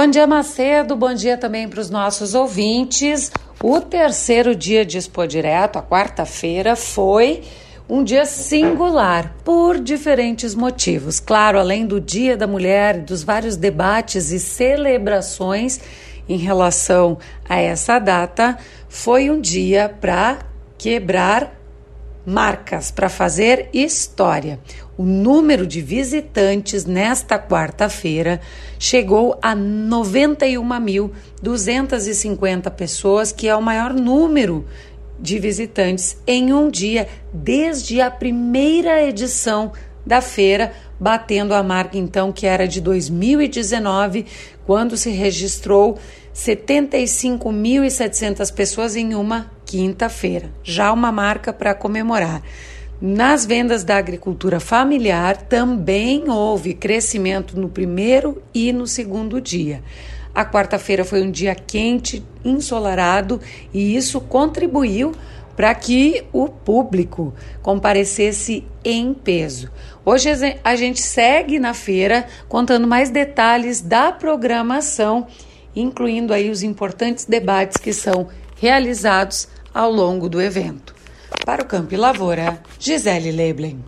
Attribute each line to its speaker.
Speaker 1: Bom dia, Macedo. Bom dia também para os nossos ouvintes. O terceiro dia de Expo Direto, a quarta-feira, foi um dia singular por diferentes motivos. Claro, além do Dia da Mulher, dos vários debates e celebrações em relação a essa data, foi um dia para quebrar marcas para fazer história. O número de visitantes nesta quarta-feira chegou a 91.250 pessoas, que é o maior número de visitantes em um dia desde a primeira edição da feira, batendo a marca então que era de 2019, quando se registrou 75.700 pessoas em uma quinta-feira. Já uma marca para comemorar. Nas vendas da agricultura familiar também houve crescimento no primeiro e no segundo dia. A quarta-feira foi um dia quente, ensolarado e isso contribuiu para que o público comparecesse em peso. Hoje a gente segue na feira contando mais detalhes da programação, incluindo aí os importantes debates que são realizados ao longo do evento. Para o Campo Lavoura, Gisele Leblen.